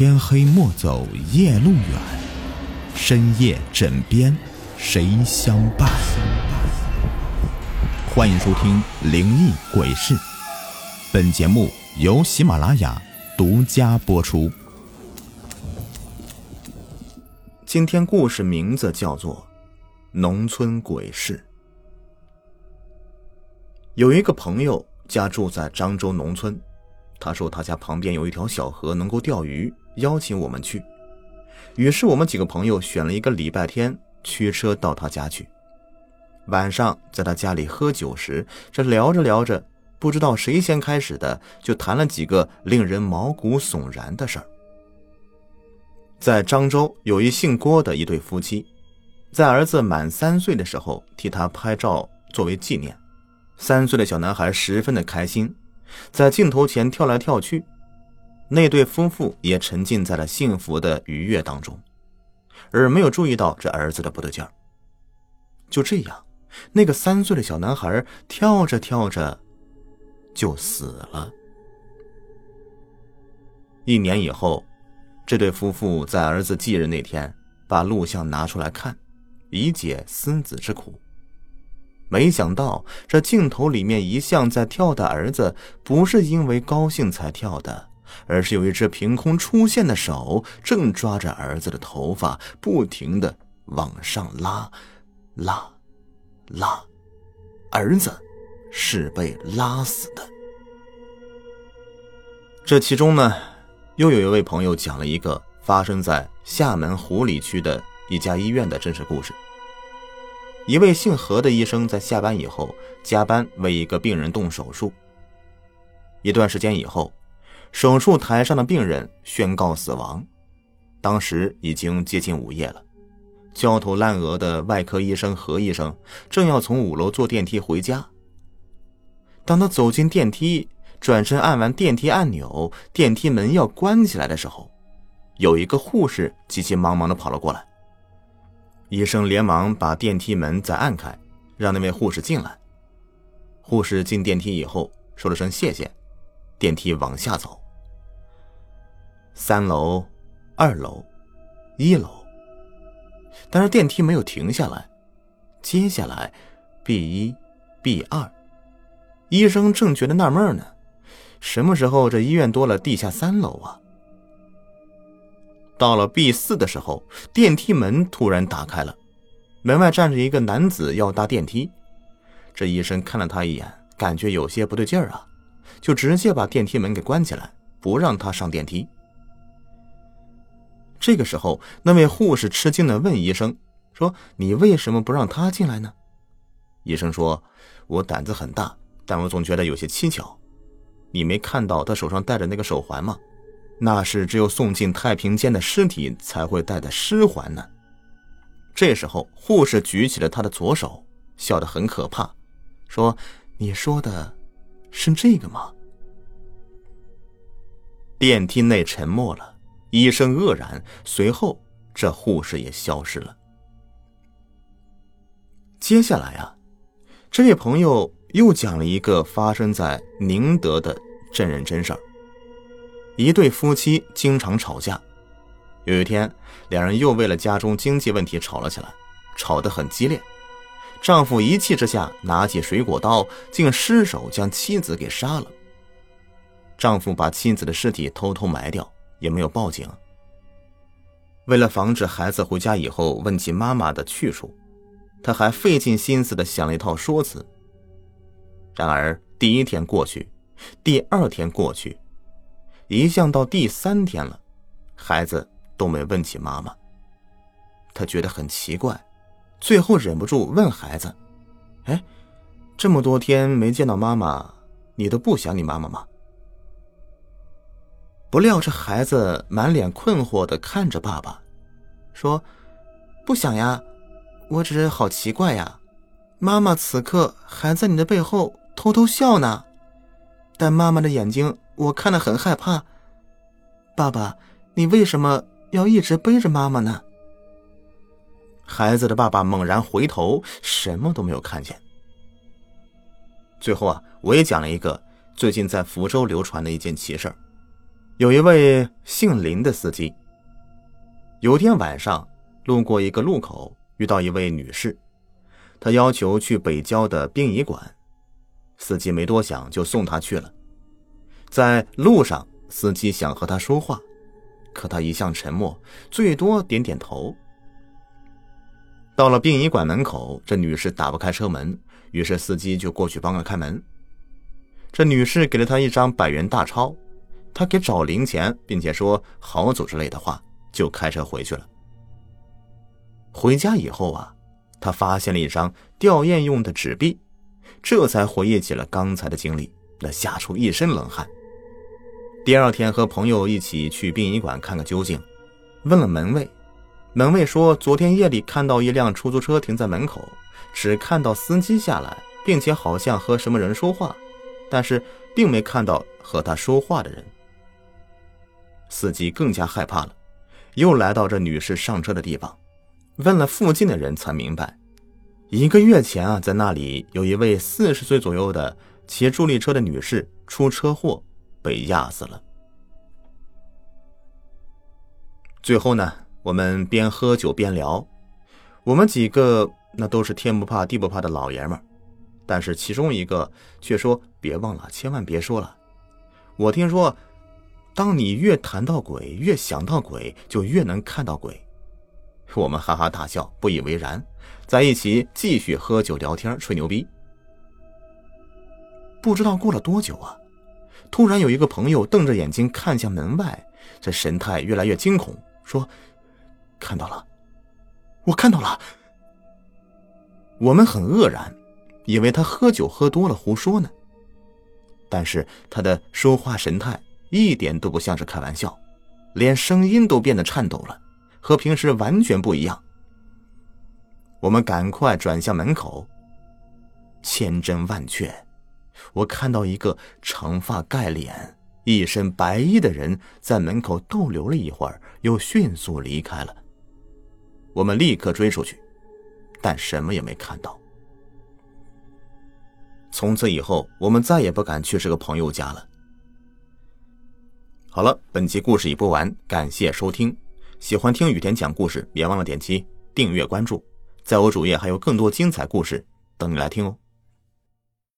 天黑莫走夜路远，深夜枕边谁相伴？欢迎收听《灵异鬼事》，本节目由喜马拉雅独家播出。今天故事名字叫做《农村鬼事》。有一个朋友家住在漳州农村，他说他家旁边有一条小河，能够钓鱼，邀请我们去。于是我们几个朋友选了一个礼拜天，驱车到他家去。晚上在他家里喝酒时，这聊着聊着，不知道谁先开始的，就谈了几个令人毛骨悚然的事儿。在漳州有一姓郭的一对夫妻，在儿子满三岁的时候替他拍照作为纪念。三岁的小男孩十分的开心，在镜头前跳来跳去，那对夫妇也沉浸在了幸福的愉悦当中，而没有注意到这儿子的不对劲儿。就这样，那个三岁的小男孩跳着跳着就死了。一年以后，这对夫妇在儿子忌日那天把录像拿出来看，以解思子之苦。没想到，这镜头里面一向在跳的儿子，不是因为高兴才跳的，而是有一只凭空出现的手正抓着儿子的头发，不停的往上拉，拉，拉，儿子是被拉死的。这其中呢，又有一位朋友讲了一个发生在厦门湖里区的一家医院的真实故事。一位姓何的医生在下班以后加班为一个病人动手术。一段时间以后，手术台上的病人宣告死亡。当时已经接近午夜了，焦头烂额的外科医生何医生正要从五楼坐电梯回家。当他走进电梯，转身按完电梯按钮，电梯门要关起来的时候，有一个护士急急忙忙的跑了过来。医生连忙把电梯门再按开，让那位护士进来。护士进电梯以后说了声谢谢，电梯往下走。三楼、二楼、一楼，但是电梯没有停下来。接下来，B 一、B 二，医生正觉得纳闷呢，什么时候这医院多了地下三楼啊？到了 B 四的时候，电梯门突然打开了，门外站着一个男子要搭电梯。这医生看了他一眼，感觉有些不对劲儿啊，就直接把电梯门给关起来，不让他上电梯。这个时候，那位护士吃惊的问医生：“说你为什么不让他进来呢？”医生说：“我胆子很大，但我总觉得有些蹊跷。你没看到他手上戴着那个手环吗？”那是只有送进太平间的尸体才会戴的尸环呢。这时候，护士举起了他的左手，笑得很可怕，说：“你说的是这个吗？”电梯内沉默了，医生愕然，随后这护士也消失了。接下来啊，这位朋友又讲了一个发生在宁德的真人真事儿。一对夫妻经常吵架，有一天，两人又为了家中经济问题吵了起来，吵得很激烈。丈夫一气之下拿起水果刀，竟失手将妻子给杀了。丈夫把妻子的尸体偷偷埋掉，也没有报警。为了防止孩子回家以后问起妈妈的去处，他还费尽心思的想了一套说辞。然而，第一天过去，第二天过去。一向到第三天了，孩子都没问起妈妈。他觉得很奇怪，最后忍不住问孩子：“哎，这么多天没见到妈妈，你都不想你妈妈吗？”不料这孩子满脸困惑的看着爸爸，说：“不想呀，我只是好奇怪呀，妈妈此刻还在你的背后偷偷笑呢，但妈妈的眼睛。”我看得很害怕，爸爸，你为什么要一直背着妈妈呢？孩子的爸爸猛然回头，什么都没有看见。最后啊，我也讲了一个最近在福州流传的一件奇事有一位姓林的司机，有天晚上路过一个路口，遇到一位女士，她要求去北郊的殡仪馆，司机没多想就送她去了。在路上，司机想和她说话，可她一向沉默，最多点点头。到了殡仪馆门口，这女士打不开车门，于是司机就过去帮她开门。这女士给了他一张百元大钞。他给找零钱，并且说“好走”之类的话，就开车回去了。回家以后啊，他发现了一张吊唁用的纸币，这才回忆起了刚才的经历，那吓出一身冷汗。第二天和朋友一起去殡仪馆看个究竟，问了门卫，门卫说昨天夜里看到一辆出租车停在门口，只看到司机下来，并且好像和什么人说话，但是并没看到和他说话的人。司机更加害怕了，又来到这女士上车的地方，问了附近的人，才明白，一个月前啊，在那里有一位四十岁左右的骑助力车的女士出车祸，被压死了。最后呢，我们边喝酒边聊，我们几个那都是天不怕地不怕的老爷们，但是其中一个却说：“别忘了，千万别说了，我听说。”当你越谈到鬼，越想到鬼，就越能看到鬼。我们哈哈大笑，不以为然，在一起继续喝酒聊天，吹牛逼。不知道过了多久啊，突然有一个朋友瞪着眼睛看向门外，这神态越来越惊恐，说：“看到了，我看到了。”我们很愕然，以为他喝酒喝多了胡说呢。但是他的说话神态。一点都不像是开玩笑，连声音都变得颤抖了，和平时完全不一样。我们赶快转向门口。千真万确，我看到一个长发盖脸、一身白衣的人在门口逗留了一会儿，又迅速离开了。我们立刻追出去，但什么也没看到。从此以后，我们再也不敢去这个朋友家了。好了，本期故事已播完，感谢收听。喜欢听雨田讲故事，别忘了点击订阅关注，在我主页还有更多精彩故事等你来听哦。